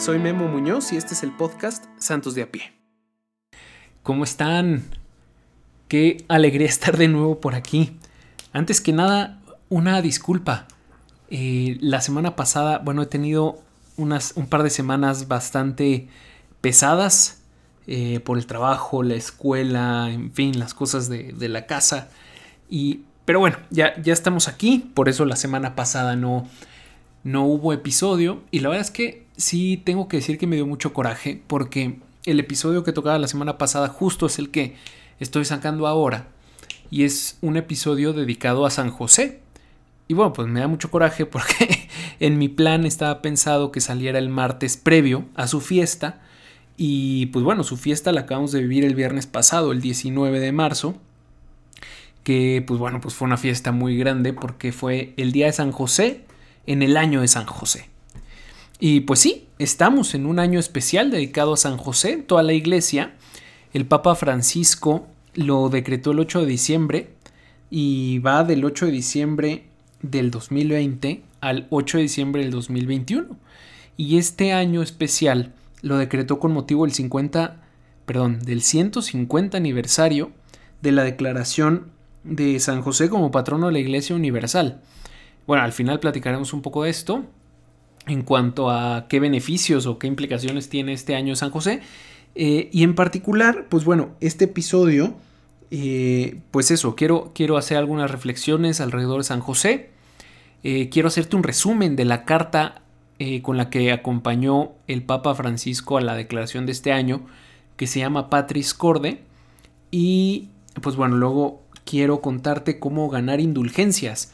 Soy Memo Muñoz y este es el podcast Santos de a pie. ¿Cómo están? Qué alegría estar de nuevo por aquí. Antes que nada, una disculpa. Eh, la semana pasada, bueno, he tenido unas, un par de semanas bastante pesadas eh, por el trabajo, la escuela, en fin, las cosas de, de la casa. Y, pero bueno, ya, ya estamos aquí, por eso la semana pasada no, no hubo episodio. Y la verdad es que sí tengo que decir que me dio mucho coraje porque el episodio que tocaba la semana pasada justo es el que estoy sacando ahora. Y es un episodio dedicado a San José. Y bueno, pues me da mucho coraje porque en mi plan estaba pensado que saliera el martes previo a su fiesta. Y pues bueno, su fiesta la acabamos de vivir el viernes pasado, el 19 de marzo, que pues bueno, pues fue una fiesta muy grande porque fue el día de San José en el año de San José. Y pues sí, estamos en un año especial dedicado a San José, toda la iglesia. El Papa Francisco lo decretó el 8 de diciembre y va del 8 de diciembre del 2020 al 8 de diciembre del 2021. Y este año especial lo decretó con motivo del 50, perdón, del 150 aniversario de la declaración de San José como patrono de la Iglesia Universal. Bueno, al final platicaremos un poco de esto en cuanto a qué beneficios o qué implicaciones tiene este año San José. Eh, y en particular, pues bueno, este episodio, eh, pues eso, quiero, quiero hacer algunas reflexiones alrededor de San José. Eh, quiero hacerte un resumen de la carta con la que acompañó el Papa Francisco a la declaración de este año, que se llama Patris Corde. Y pues bueno, luego quiero contarte cómo ganar indulgencias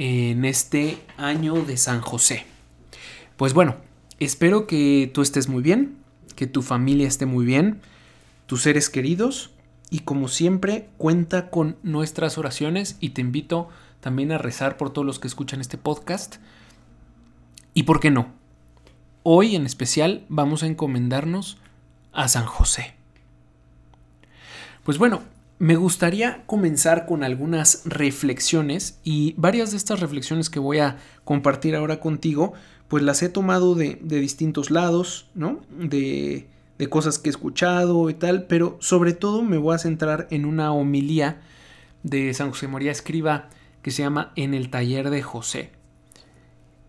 en este año de San José. Pues bueno, espero que tú estés muy bien, que tu familia esté muy bien, tus seres queridos y como siempre cuenta con nuestras oraciones y te invito también a rezar por todos los que escuchan este podcast. ¿Y por qué no? Hoy en especial vamos a encomendarnos a San José. Pues bueno, me gustaría comenzar con algunas reflexiones y varias de estas reflexiones que voy a compartir ahora contigo, pues las he tomado de, distintos lados, ¿no? De, de, cosas que he escuchado y tal, pero sobre todo me voy a centrar en una homilía de San José María Escriba que se llama En el taller de José.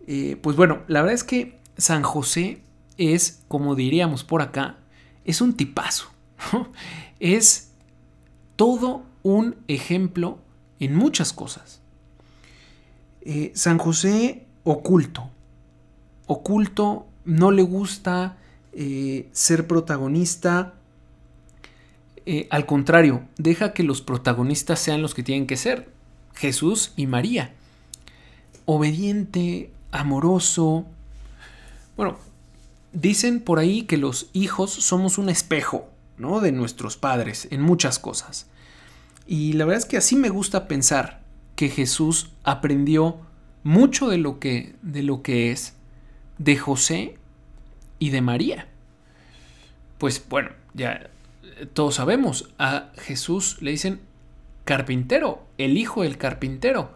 Eh, pues bueno, la verdad es que San José es, como diríamos por acá, es un tipazo. Es todo un ejemplo en muchas cosas. Eh, San José oculto. Oculto, no le gusta eh, ser protagonista. Eh, al contrario, deja que los protagonistas sean los que tienen que ser. Jesús y María. Obediente, amoroso. Bueno, dicen por ahí que los hijos somos un espejo, De nuestros padres en muchas cosas. Y la verdad es que así me gusta pensar que Jesús aprendió mucho de lo que, de lo que es de José y de María. Pues bueno, ya todos sabemos, a Jesús le dicen carpintero, el hijo del carpintero.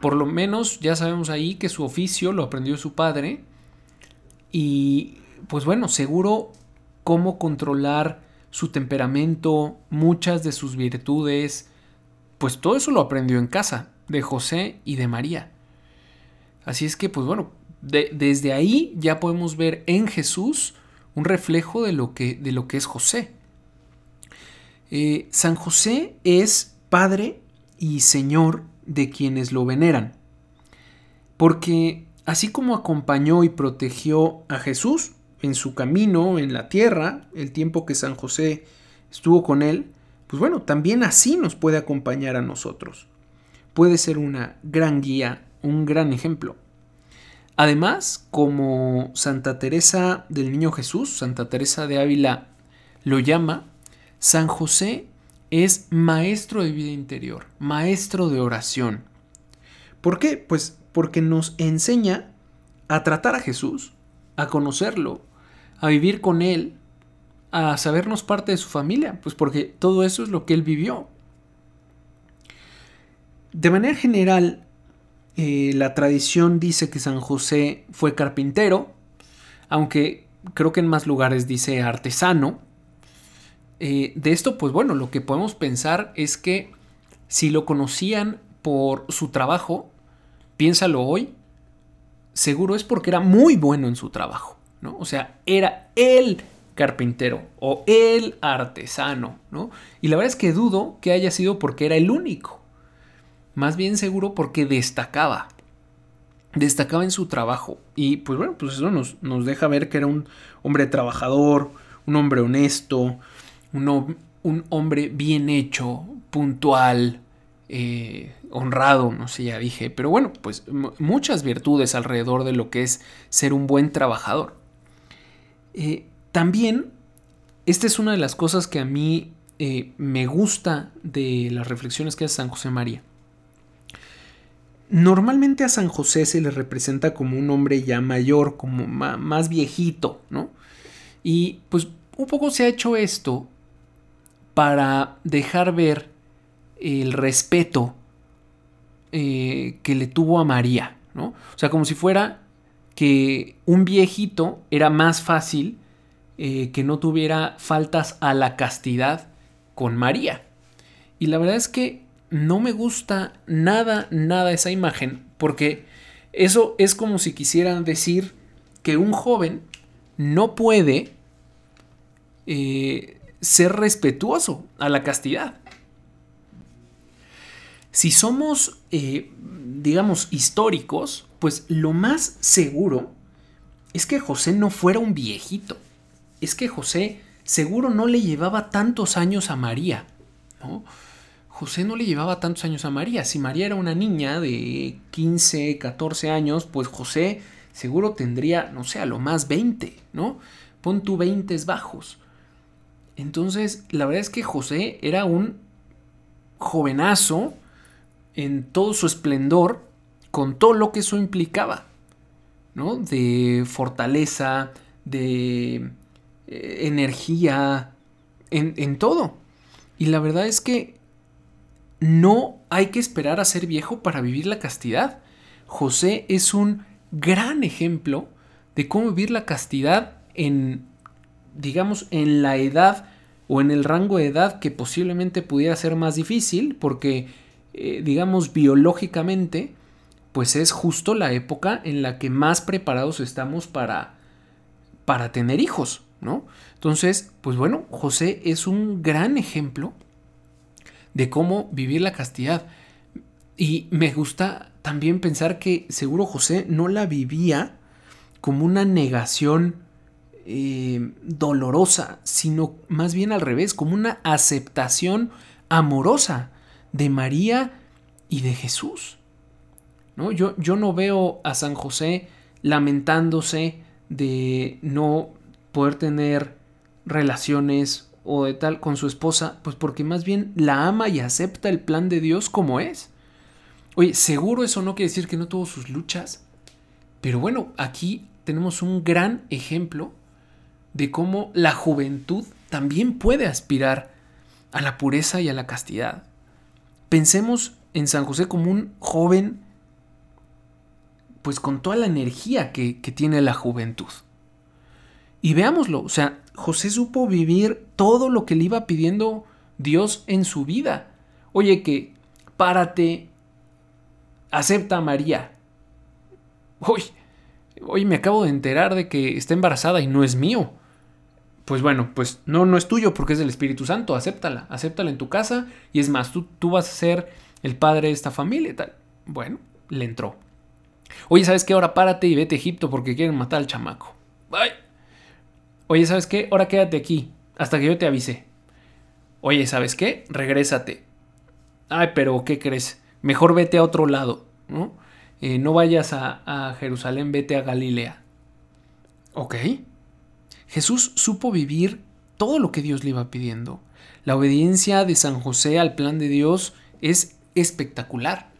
Por lo menos ya sabemos ahí que su oficio lo aprendió su padre. Y pues bueno, seguro cómo controlar su temperamento, muchas de sus virtudes, pues todo eso lo aprendió en casa, de José y de María. Así es que, pues bueno, desde ahí ya podemos ver en Jesús un reflejo de lo que, de lo que es José. Eh, San José es Padre y Señor de quienes lo veneran, porque así como acompañó y protegió a Jesús, en su camino en la tierra, el tiempo que San José estuvo con él, pues bueno, también así nos puede acompañar a nosotros. Puede ser una gran guía, un gran ejemplo. Además, como Santa Teresa del Niño Jesús, Santa Teresa de Ávila lo llama, San José es maestro de vida interior, maestro de oración. ¿Por qué? Pues porque nos enseña a tratar a Jesús, a conocerlo, a vivir con Él, a sabernos parte de su familia, pues porque todo eso es lo que Él vivió. De manera general, eh, la tradición dice que San José fue carpintero, aunque creo que en más lugares dice artesano. Eh, de esto, pues bueno, lo que podemos pensar es que si lo conocían por su trabajo, piénsalo hoy, seguro es porque era muy bueno en su trabajo, ¿no? O sea, era el carpintero o el artesano, ¿no? Y la verdad es que dudo que haya sido porque era el único. Más bien seguro porque destacaba. Destacaba en su trabajo. Y pues bueno, pues eso nos, nos deja ver que era un hombre trabajador, un hombre honesto, un, un hombre bien hecho, puntual, eh, honrado, no sé, ya dije, pero bueno, pues muchas virtudes alrededor de lo que es ser un buen trabajador. Eh, también, esta es una de las cosas que a mí eh, me gusta de las reflexiones que hace San José María. Normalmente a San José se le representa como un hombre ya mayor, como más viejito, ¿no? Y pues un poco se ha hecho esto para dejar ver el respeto eh, que le tuvo a María, ¿no? O sea, como si fuera que un viejito era más fácil eh, que no tuviera faltas a la castidad con María. Y la verdad es que no me gusta nada, nada esa imagen, porque eso es como si quisieran decir que un joven no puede eh, ser respetuoso a la castidad. Si somos, eh, digamos, históricos, pues lo más seguro es que José no fuera un viejito. Es que José seguro no le llevaba tantos años a María. ¿no? José no le llevaba tantos años a María. Si María era una niña de 15, 14 años, pues José seguro tendría, no sé, a lo más 20, ¿no? Pon tu 20 bajos. Entonces, la verdad es que José era un jovenazo en todo su esplendor, con todo lo que eso implicaba, ¿no? De fortaleza, de eh, energía, en, en todo. Y la verdad es que no hay que esperar a ser viejo para vivir la castidad. José es un gran ejemplo de cómo vivir la castidad en, digamos, en la edad o en el rango de edad que posiblemente pudiera ser más difícil, porque eh, digamos, biológicamente, pues es justo la época en la que más preparados estamos para, para tener hijos, ¿no? Entonces, pues bueno, José es un gran ejemplo de cómo vivir la castidad. Y me gusta también pensar que seguro José no la vivía como una negación eh, dolorosa, sino más bien al revés, como una aceptación amorosa de María y de Jesús. Yo, yo no veo a San José lamentándose de no poder tener relaciones o de tal con su esposa, pues porque más bien la ama y acepta el plan de Dios como es. Oye, seguro eso no quiere decir que no tuvo sus luchas, pero bueno, aquí tenemos un gran ejemplo de cómo la juventud también puede aspirar a la pureza y a la castidad. Pensemos en San José como un joven, pues con toda la energía que, tiene la juventud. Y veámoslo, o sea, José supo vivir todo lo que le iba pidiendo Dios en su vida. Oye, que párate, acepta a María. Hoy, hoy me acabo de enterar de que está embarazada y no es mío pues bueno, pues no, no es tuyo porque es del Espíritu Santo, acéptala, acéptala en tu casa y es más, tú, tú vas a ser el padre de esta familia tal. Bueno, le entró. Oye, ¿sabes qué? Ahora párate y vete a Egipto porque quieren matar al chamaco. Ay. Oye, ¿sabes qué? Ahora quédate aquí hasta que yo te avise. Oye, ¿sabes qué? Regrésate. Ay, pero ¿qué crees? Mejor vete a otro lado, ¿no? Eh, no vayas a, a Jerusalén, vete a Galilea. Ok. Jesús supo vivir todo lo que Dios le iba pidiendo. La obediencia de San José al plan de Dios es espectacular.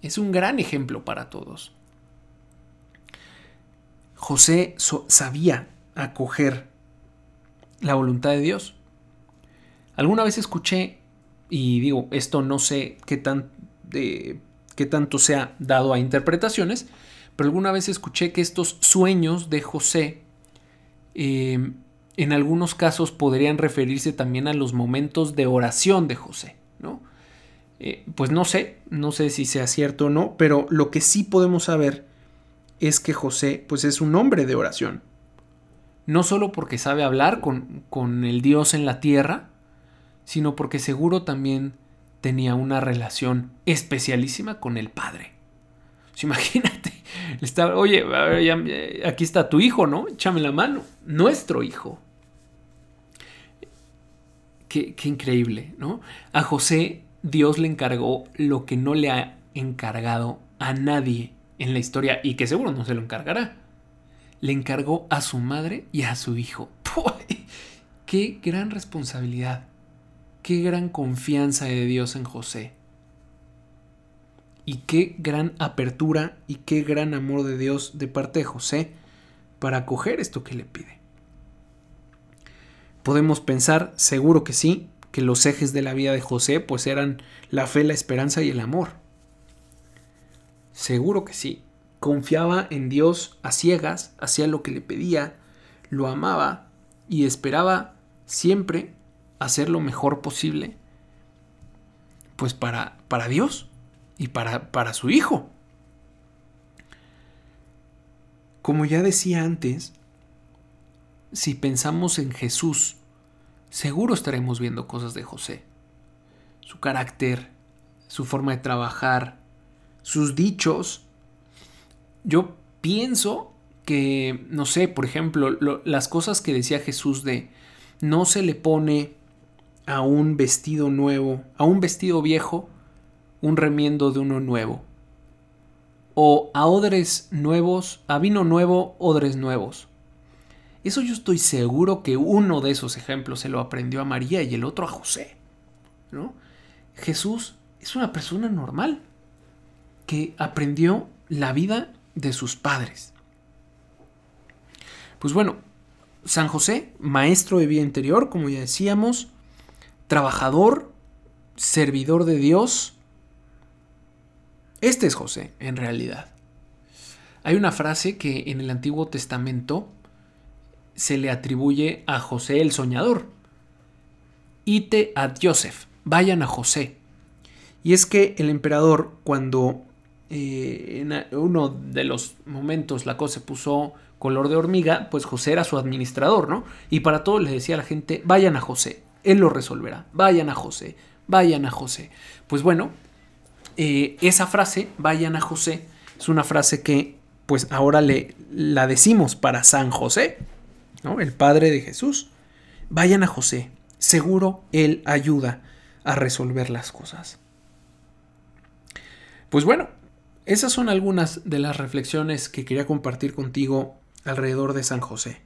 Es un gran ejemplo para todos. José sabía acoger la voluntad de Dios. Alguna vez escuché, y digo, esto no sé qué, tan, qué tanto se ha dado a interpretaciones, pero alguna vez escuché que estos sueños de José eh, en algunos casos podrían referirse también a los momentos de oración de José, ¿no? Eh, pues no sé, no sé si sea cierto o no, pero lo que sí podemos saber es que José pues es un hombre de oración. No solo porque sabe hablar con, con el Dios en la tierra, sino porque seguro también tenía una relación especialísima con el Padre. imagínate, oye, aquí está tu hijo, ¿no? Échame la mano, nuestro hijo. Qué, qué increíble, ¿no? A José Dios le encargó lo que no le ha encargado a nadie en la historia y que seguro no se lo encargará. Le encargó a su madre y a su hijo. ¡Qué gran responsabilidad! ¡Qué gran confianza de Dios en José! Y qué gran apertura y qué gran amor de Dios de parte de José para acoger esto que le pide. Podemos pensar, seguro que sí, que los ejes de la vida de José pues eran la fe, la esperanza y el amor. Seguro que sí. Confiaba en Dios a ciegas, hacía lo que le pedía, lo amaba y esperaba siempre hacer lo mejor posible pues para, para Dios y para, para su hijo. Como ya decía antes, si pensamos en Jesús seguro estaremos viendo cosas de José. Su carácter, su forma de trabajar, sus dichos. Yo pienso que, no sé, por ejemplo, las cosas que decía Jesús de no se le pone a un vestido nuevo, a un vestido viejo, un remiendo de uno nuevo. O a odres nuevos, a vino nuevo, odres nuevos. Eso yo estoy seguro que uno de esos ejemplos se lo aprendió a María y el otro a José. ¿no? Jesús es una persona normal que aprendió la vida de sus padres. Pues bueno, San José, maestro de vida interior, como ya decíamos, trabajador, servidor de Dios. Este es José, en realidad. Hay una frase que en el Antiguo Testamento se le atribuye a José el soñador. Ite a Joseph, vayan a José. Y es que el emperador, cuando eh, en uno de los momentos la cosa se puso color de hormiga, pues José era su administrador, ¿no? Y para todo le decía a la gente, vayan a José, él lo resolverá, vayan a José, vayan a José. Pues bueno, eh, esa frase, vayan a José, es una frase que pues ahora le, la decimos para San José, el padre de Jesús. Vayan a José, seguro él ayuda a resolver las cosas. Pues bueno, esas son algunas de las reflexiones que quería compartir contigo alrededor de San José.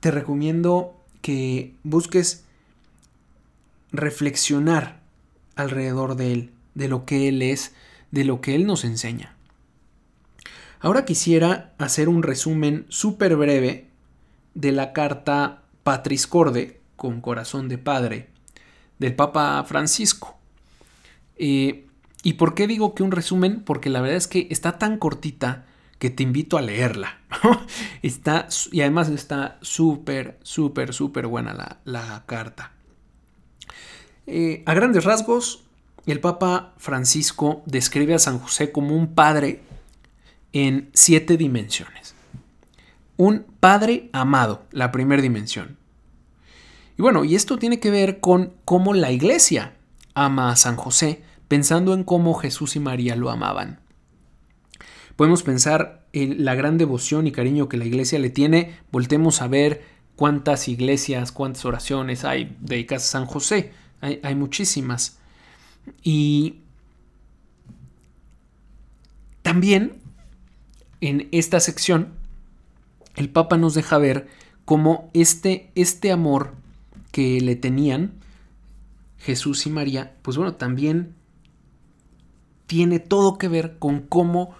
Te recomiendo que busques reflexionar alrededor de él, de lo que él es, de lo que él nos enseña. Ahora quisiera hacer un resumen súper breve de la carta Patris Corde, con corazón de padre, del Papa Francisco. Eh, ¿Y por qué digo que un resumen? Porque la verdad es que está tan cortita que te invito a leerla. está, y además está súper, súper, súper buena la, carta. Eh, a grandes rasgos, el Papa Francisco describe a San José como un padre en siete dimensiones. Un Padre amado, la primera dimensión. Y bueno, y esto tiene que ver con cómo la iglesia ama a San José, pensando en cómo Jesús y María lo amaban. Podemos pensar en la gran devoción y cariño que la iglesia le tiene, voltemos a ver cuántas iglesias, cuántas oraciones hay dedicadas a San José, hay, hay muchísimas. Y también en esta sección, el Papa nos deja ver cómo este, este amor que le tenían Jesús y María, pues bueno, también tiene todo que ver con cómo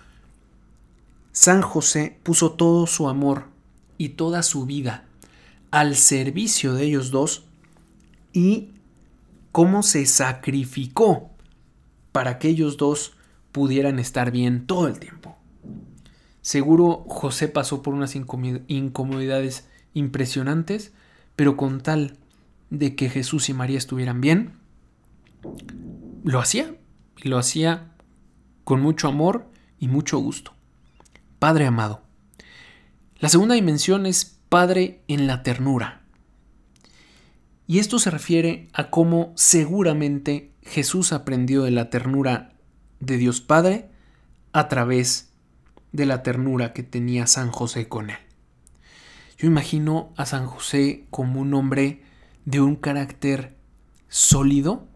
San José puso todo su amor y toda su vida al servicio de ellos dos y cómo se sacrificó para que ellos dos pudieran estar bien todo el tiempo Seguro José pasó por unas incomodidades impresionantes, pero con tal de que Jesús y María estuvieran bien, lo hacía. Lo hacía con mucho amor y mucho gusto. Padre amado. La segunda dimensión es Padre en la ternura. Y esto se refiere a cómo seguramente Jesús aprendió de la ternura de Dios Padre a través de la ternura que tenía San José con él. Yo imagino a San José como un hombre de un carácter sólido,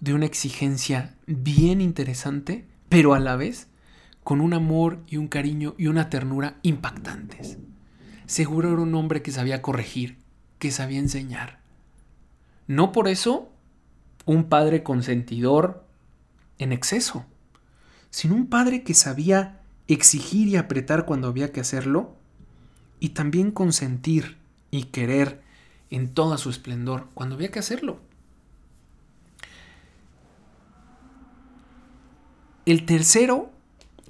de una exigencia bien interesante, pero a la vez con un amor y un cariño y una ternura impactantes. Seguro era un hombre que sabía corregir, que sabía enseñar. No por eso un padre consentidor en exceso, sino un padre que sabía exigir y apretar cuando había que hacerlo y también consentir y querer en toda su esplendor cuando había que hacerlo. El tercero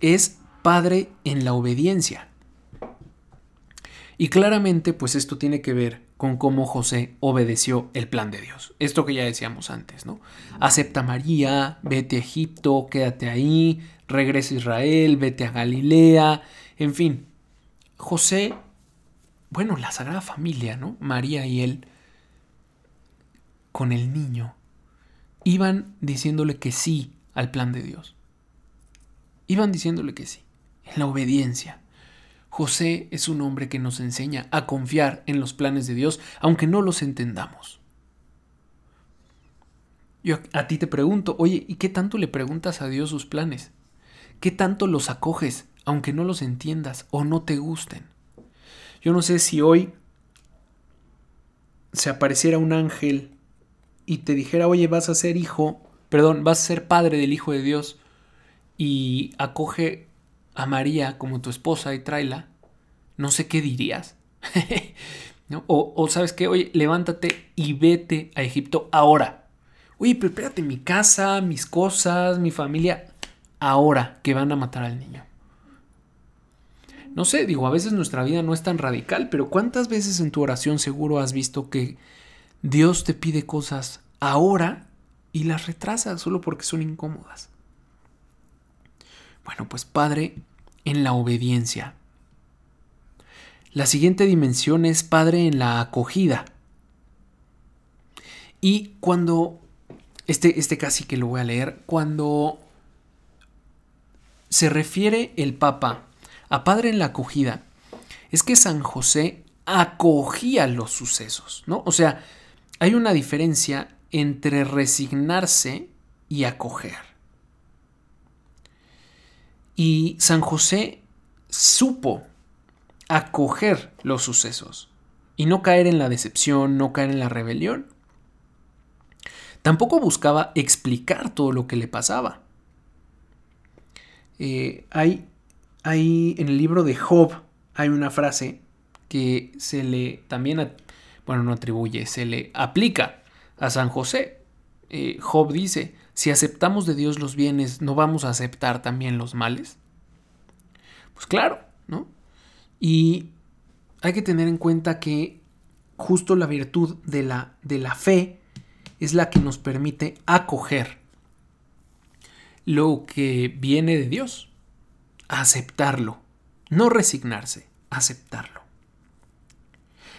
es padre en la obediencia. Y claramente, pues esto tiene que ver con cómo José obedeció el plan de Dios. Esto que ya decíamos antes, ¿no? Acepta a María, vete a Egipto, quédate ahí, regresa a Israel, vete a Galilea, en fin. José, bueno, la Sagrada Familia, ¿no? María y él, con el niño, iban diciéndole que sí al plan de Dios. Iban diciéndole que sí, en la obediencia. José es un hombre que nos enseña a confiar en los planes de Dios, aunque no los entendamos. Yo a ti te pregunto, oye, ¿y qué tanto le preguntas a Dios sus planes? ¿Qué tanto los acoges, aunque no los entiendas o no te gusten? Yo no sé si hoy se apareciera un ángel y te dijera, oye, vas a ser hijo, perdón, vas a ser padre del Hijo de Dios, y acoge a María como tu esposa y tráela, no sé qué dirías. o, o, sabes qué, oye, levántate y vete a Egipto ahora. Oye, prepárate mi casa, mis cosas, mi familia, ahora que van a matar al niño. No sé, digo, a veces nuestra vida no es tan radical, pero ¿cuántas veces en tu oración seguro has visto que Dios te pide cosas ahora y las retrasa solo porque son incómodas? Bueno, pues Padre en la obediencia. La siguiente dimensión es Padre en la acogida. Y cuando, este, este casi que lo voy a leer, cuando se refiere el Papa a Padre en la acogida, es que San José acogía los sucesos, ¿no? O sea, hay una diferencia entre resignarse y acoger. Y San José supo acoger los sucesos y no caer en la decepción, no caer en la rebelión. Tampoco buscaba explicar todo lo que le pasaba. Eh, hay, hay, en el libro de Job hay una frase que se le también, bueno, no atribuye, se le aplica a San José. Eh, Job dice, si aceptamos de Dios los bienes, ¿no vamos a aceptar también los males? Pues claro, ¿no? Y hay que tener en cuenta que justo la virtud de la, de la fe es la que nos permite acoger lo que viene de Dios, aceptarlo, no resignarse, aceptarlo.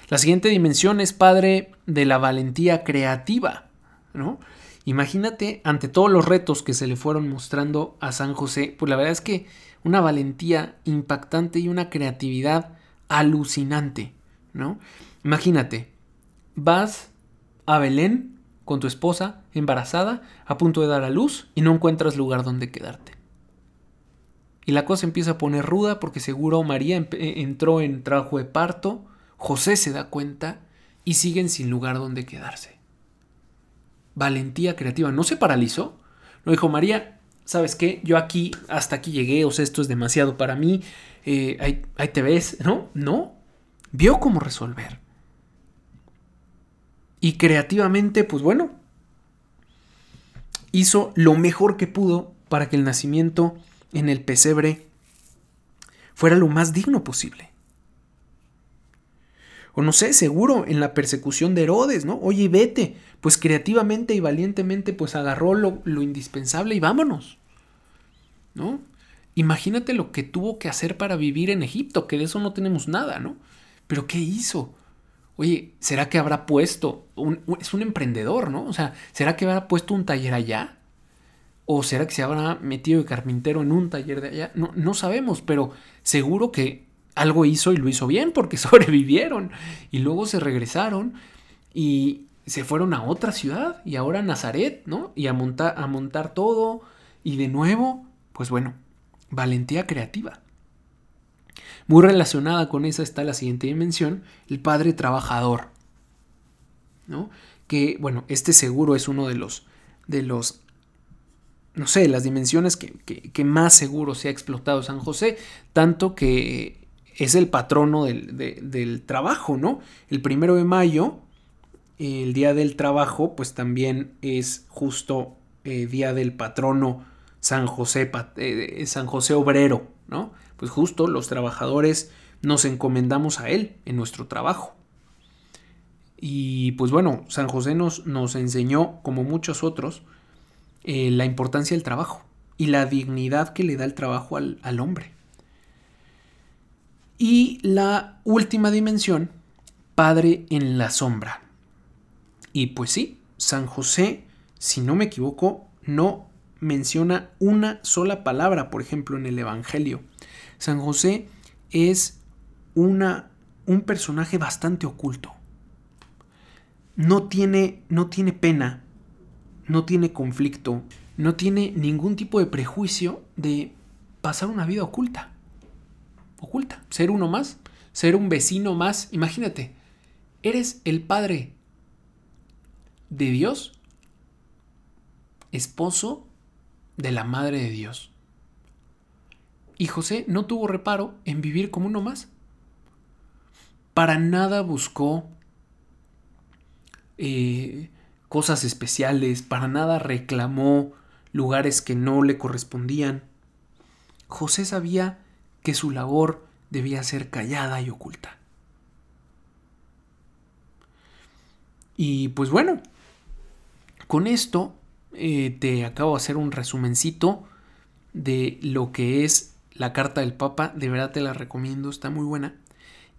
La siguiente dimensión es padre de la valentía creativa, ¿no? Imagínate ante todos los retos que se le fueron mostrando a San José, pues la verdad es que una valentía impactante y una creatividad alucinante, ¿no? Imagínate, vas a Belén con tu esposa embarazada, a punto de dar a luz y no encuentras lugar donde quedarte. Y la cosa empieza a poner ruda porque seguro María eh, entró en trabajo de parto, José se da cuenta y siguen sin lugar donde quedarse. Valentía creativa, no se paralizó. No dijo María, ¿sabes qué? Yo aquí, hasta aquí llegué, o sea, esto es demasiado para mí, eh, ahí, ahí te ves, ¿no? No, vio cómo resolver. Y creativamente, pues bueno, hizo lo mejor que pudo para que el nacimiento en el pesebre fuera lo más digno posible. O no sé, seguro en la persecución de Herodes, ¿no? Oye, vete, pues creativamente y valientemente pues agarró lo, lo indispensable y vámonos, ¿no? Imagínate lo que tuvo que hacer para vivir en Egipto, que de eso no tenemos nada, ¿no? Pero ¿qué hizo? Oye, ¿será que habrá puesto, es un emprendedor, ¿no? O sea, ¿será que habrá puesto un taller allá? ¿O será que se habrá metido de carpintero en un taller de allá? No, no sabemos, pero seguro que algo hizo y lo hizo bien porque sobrevivieron. Y luego se regresaron y se fueron a otra ciudad y ahora a Nazaret, ¿no? Y a montar, a montar todo. Y de nuevo, pues bueno, valentía creativa. Muy relacionada con esa está la siguiente dimensión, el padre trabajador. ¿no? Que, bueno, este seguro es uno de los, de los, no sé, las dimensiones que, que, más seguro se ha explotado San José, tanto que es el patrono del, del, trabajo, ¿no? El primero de mayo, el día del trabajo, pues también es justo eh, día del patrono San José, eh, San José Obrero, ¿no? Pues justo los trabajadores nos encomendamos a Él en nuestro trabajo. Y pues bueno, San José nos, nos enseñó, como muchos otros, eh, la importancia del trabajo y la dignidad que le da el trabajo al, al hombre. Y la última dimensión, Padre en la sombra. Y pues sí, San José, si no me equivoco, no menciona una sola palabra, por ejemplo, en el Evangelio. San José es una, un personaje bastante oculto. No tiene, no tiene pena, no tiene conflicto, no tiene ningún tipo de prejuicio de pasar una vida oculta. Oculta, ser uno más, ser un vecino más. Imagínate, eres el padre de Dios, esposo de la Madre de Dios. Y José no tuvo reparo en vivir como uno más. Para nada buscó eh, cosas especiales, para nada reclamó lugares que no le correspondían. José sabía que su labor debía ser callada y oculta. Y pues bueno, con esto eh, te acabo de hacer un resumencito de lo que es la carta del Papa. De verdad te la recomiendo, está muy buena.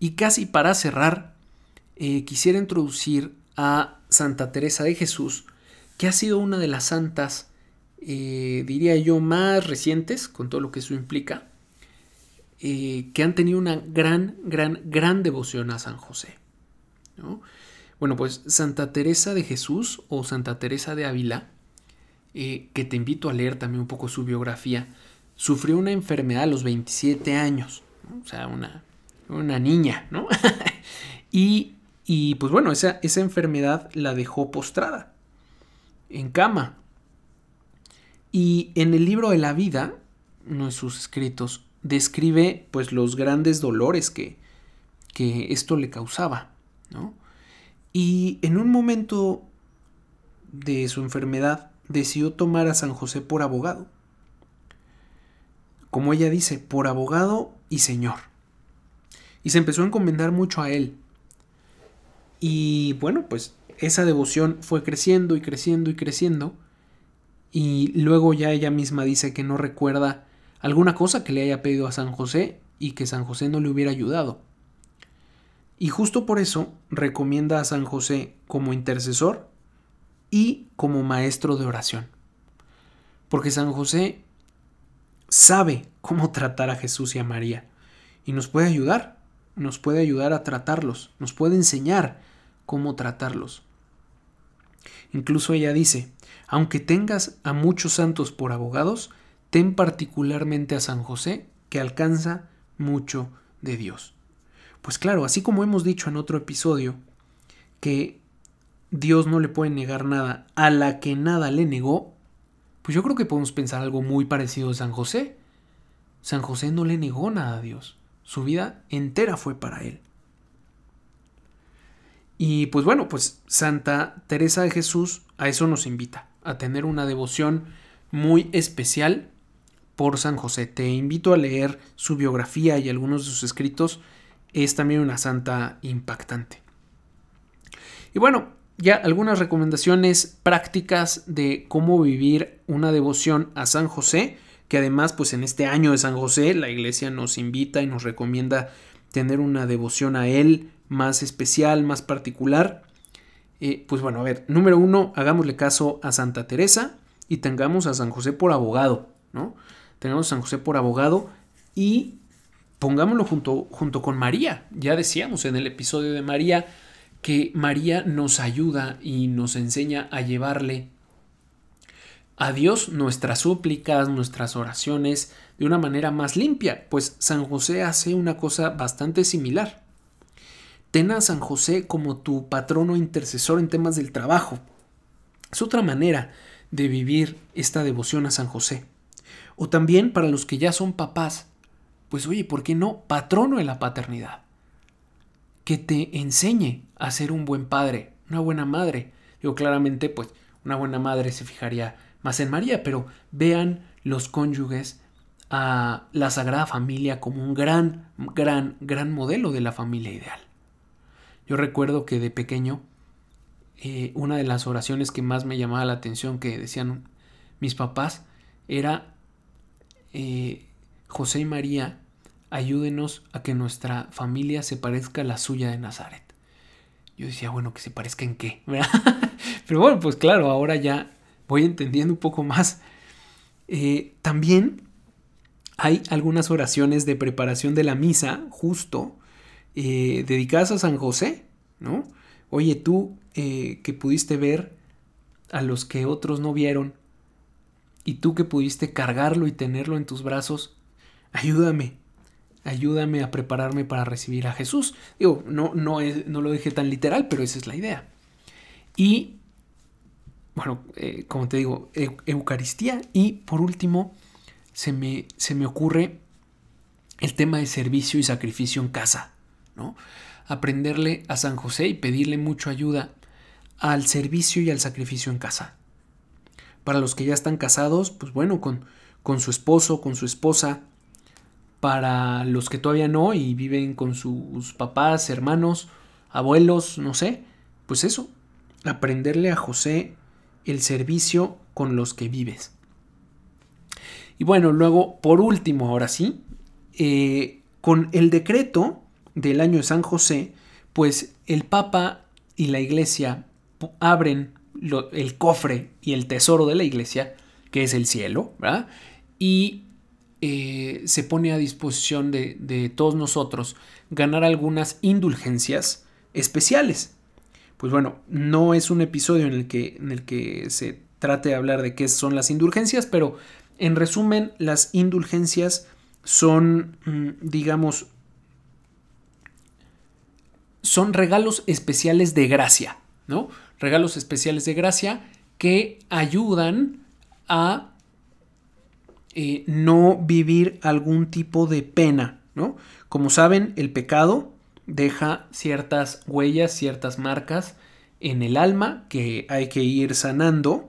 Y casi para cerrar, eh, quisiera introducir a Santa Teresa de Jesús, que ha sido una de las santas, eh, diría yo, más recientes, con todo lo que eso implica, que han tenido una gran, gran, gran devoción a San José. Bueno, pues Santa Teresa de Jesús o Santa Teresa de Ávila eh, que te invito a leer también un poco su biografía, sufrió una enfermedad a los 27 años, o sea, una, una niña, ¿no? y, y, pues bueno, esa, esa enfermedad la dejó postrada, en cama. Y en el libro de la vida, uno de sus escritos, describe pues los grandes dolores que, que esto le causaba, ¿no? Y en un momento de su enfermedad, decidió tomar a San José por abogado. Como ella dice, por abogado y señor. Y se empezó a encomendar mucho a él. Y bueno, pues esa devoción fue creciendo y creciendo y creciendo. Y luego ya ella misma dice que no recuerda alguna cosa que le haya pedido a San José y que San José no le hubiera ayudado. Y justo por eso recomienda a San José como intercesor y como maestro de oración. Porque San José sabe cómo tratar a Jesús y a María y nos puede ayudar, nos puede ayudar a tratarlos, nos puede enseñar cómo tratarlos. Incluso ella dice, aunque tengas a muchos santos por abogados, ten particularmente a San José, que alcanza mucho de Dios. Pues claro, así como hemos dicho en otro episodio, que Dios no le puede negar nada a la que nada le negó, pues yo creo que podemos pensar algo muy parecido de San José. San José no le negó nada a Dios. Su vida entera fue para él. Y pues bueno, pues Santa Teresa de Jesús a eso nos invita, a tener una devoción muy especial por San José. Te invito a leer su biografía y algunos de sus escritos. Es también una santa impactante. Y bueno, ya algunas recomendaciones prácticas de cómo vivir una devoción a San José, que además pues en este año de San José la iglesia nos invita y nos recomienda tener una devoción a él más especial, más particular. Eh, pues bueno, a ver, número uno, hagámosle caso a Santa Teresa y tengamos a San José por abogado, ¿no? Tengamos a San José por abogado y pongámoslo junto, junto con María. Ya decíamos en el episodio de María que María nos ayuda y nos enseña a llevarle a Dios nuestras súplicas, nuestras oraciones de una manera más limpia, pues San José hace una cosa bastante similar. Ten a San José como tu patrono intercesor en temas del trabajo. Es otra manera de vivir esta devoción a San José. O también para los que ya son papás, pues oye, ¿por qué no patrono de la paternidad? Que te enseñe a ser un buen padre, una buena madre. Digo, claramente, pues una buena madre se fijaría más en María, pero vean los cónyuges a la Sagrada Familia como un gran, gran, gran modelo de la familia ideal. Yo recuerdo que de pequeño, eh, una de las oraciones que más me llamaba la atención que decían mis papás era, eh, José y María, ayúdenos a que nuestra familia se parezca a la suya de Nazaret. Yo decía, bueno, que se parezca en qué, Pero bueno, pues claro, ahora ya voy entendiendo un poco más. Eh, también hay algunas oraciones de preparación de la misa, justo, eh, dedicadas a San José, ¿no? Oye, tú que pudiste ver a los que otros no vieron, y tú que pudiste cargarlo y tenerlo en tus brazos, ayúdame, ayúdame a prepararme para recibir a Jesús. Digo, no, no, no lo dije tan literal, pero esa es la idea. Y bueno, eh, como te digo, Eucaristía y por último se me, se me ocurre el tema de servicio y sacrificio en casa, ¿no? Aprenderle a San José y pedirle mucha ayuda al servicio y al sacrificio en casa. Para los que ya están casados, pues bueno, con, con su esposo, con su esposa. Para los que todavía no y viven con sus papás, hermanos, abuelos, no sé, pues eso, aprenderle a José el servicio con los que vives. Y bueno, luego, por último, ahora sí, eh, con el decreto del año de San José, pues el Papa y la Iglesia abren el cofre y el tesoro de la Iglesia, que es el cielo, ¿verdad? Y eh, se pone a disposición de, de todos nosotros ganar algunas indulgencias especiales pues bueno, no es un episodio en el que, en el que se trate de hablar de qué son las indulgencias, pero en resumen, las indulgencias son, mm, digamos, son regalos especiales de gracia, ¿no? Regalos especiales de gracia que ayudan a eh, no vivir algún tipo de pena, ¿no? Como saben, el pecado deja ciertas huellas, ciertas marcas en el alma que hay que ir sanando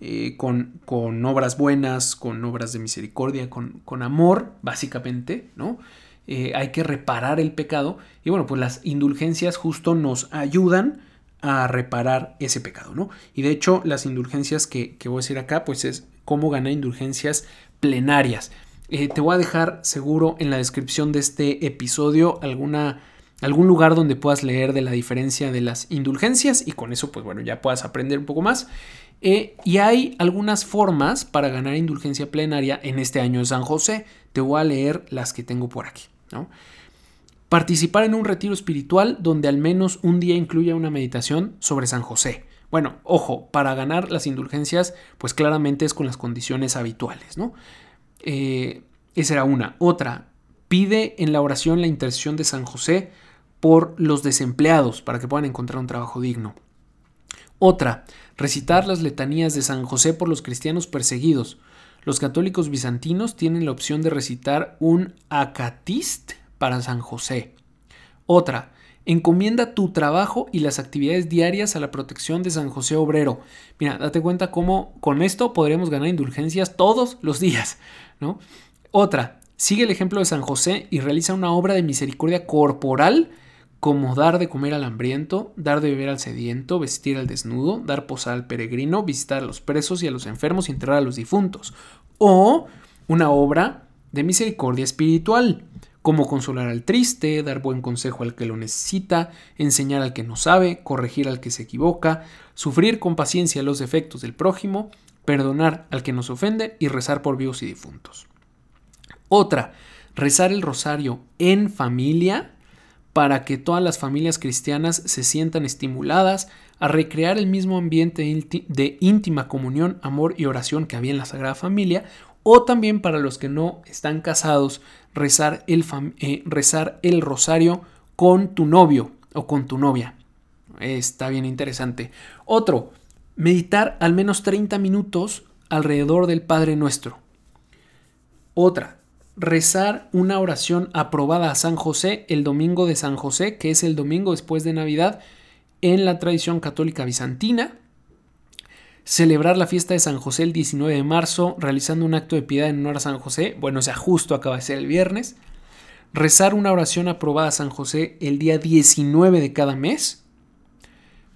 eh, con, con, obras buenas, con obras de misericordia, con, con amor, básicamente, ¿no? Eh, hay que reparar el pecado y bueno, pues las indulgencias justo nos ayudan a reparar ese pecado, ¿no? Y de hecho, las indulgencias que, voy a decir acá, pues es cómo ganar indulgencias plenarias. Eh, te voy a dejar seguro en la descripción de este episodio alguna algún lugar donde puedas leer de la diferencia de las indulgencias y con eso pues bueno ya puedas aprender un poco más. Eh, y hay algunas formas para ganar indulgencia plenaria en este año de San José. Te voy a leer las que tengo por aquí. Participar en un retiro espiritual donde al menos un día incluya una meditación sobre San José. Bueno, ojo, para ganar las indulgencias, pues claramente es con las condiciones habituales, ¿no? Eh, esa era una. Otra, pide en la oración la intercesión de San José por los desempleados para que puedan encontrar un trabajo digno. Otra, recitar las letanías de San José por los cristianos perseguidos. Los católicos bizantinos tienen la opción de recitar un acatist para San José. Otra, Encomienda tu trabajo y las actividades diarias a la protección de San José Obrero. Mira, date cuenta cómo con esto podremos ganar indulgencias todos los días, ¿no? Otra, sigue el ejemplo de San José y realiza una obra de misericordia corporal como dar de comer al hambriento, dar de beber al sediento, vestir al desnudo, dar posada al peregrino, visitar a los presos y a los enfermos y enterrar a los difuntos. O una obra de misericordia espiritual, como consolar al triste, dar buen consejo al que lo necesita, enseñar al que no sabe, corregir al que se equivoca, sufrir con paciencia los defectos del prójimo, perdonar al que nos ofende y rezar por vivos y difuntos. Otra, rezar el rosario en familia para que todas las familias cristianas se sientan estimuladas a recrear el mismo ambiente de íntima comunión, amor y oración que había en la Sagrada Familia, o también para los que no están casados, rezar el, eh, rezar el rosario con tu novio o con tu novia. Está bien interesante. Otro, meditar al menos 30 minutos alrededor del Padre Nuestro. Otra, rezar una oración aprobada a San José el domingo de San José, que es el domingo después de Navidad, en la tradición católica bizantina. Celebrar la fiesta de San José el 19 de marzo, realizando un acto de piedad en honor a San José. Bueno, o sea, justo acaba de ser el viernes. Rezar una oración aprobada a San José el día 19 de cada mes.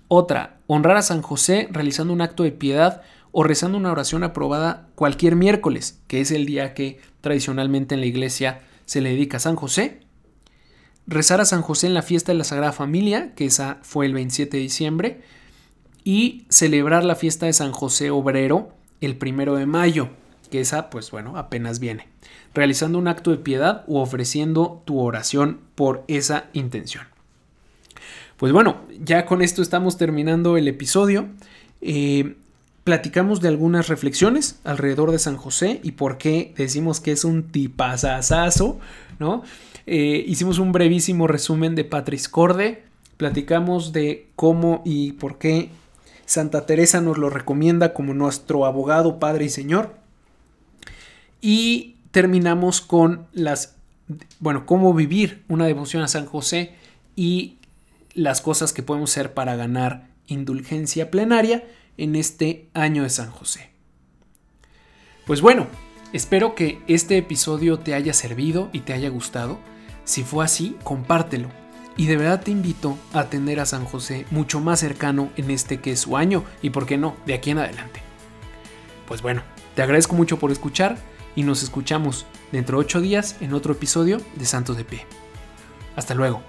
Otra, honrar a San José realizando un acto de piedad o rezando una oración aprobada cualquier miércoles, que es el día que tradicionalmente en la iglesia se le dedica a San José. Rezar a San José en la fiesta de la Sagrada Familia, que esa fue el 27 de diciembre, y celebrar la fiesta de San José Obrero el primero de mayo, que esa, pues bueno, apenas viene, realizando un acto de piedad u ofreciendo tu oración por esa intención. Pues bueno, ya con esto estamos terminando el episodio. Eh, platicamos de algunas reflexiones alrededor de San José y por qué decimos que es un tipazazazo, ¿no? Eh, hicimos un brevísimo resumen de Patris Corde, platicamos de cómo y por qué Santa Teresa nos lo recomienda como nuestro abogado, padre y señor. Y terminamos con las, bueno, cómo vivir una devoción a San José y las cosas que podemos hacer para ganar indulgencia plenaria en este año de San José. Pues bueno, espero que este episodio te haya servido y te haya gustado. Si fue así, compártelo. Y de verdad te invito a atender a San José mucho más cercano en este que es su año y, por qué no, de aquí en adelante. Pues bueno, te agradezco mucho por escuchar y nos escuchamos dentro de ocho días en otro episodio de Santos de Pie. Hasta luego.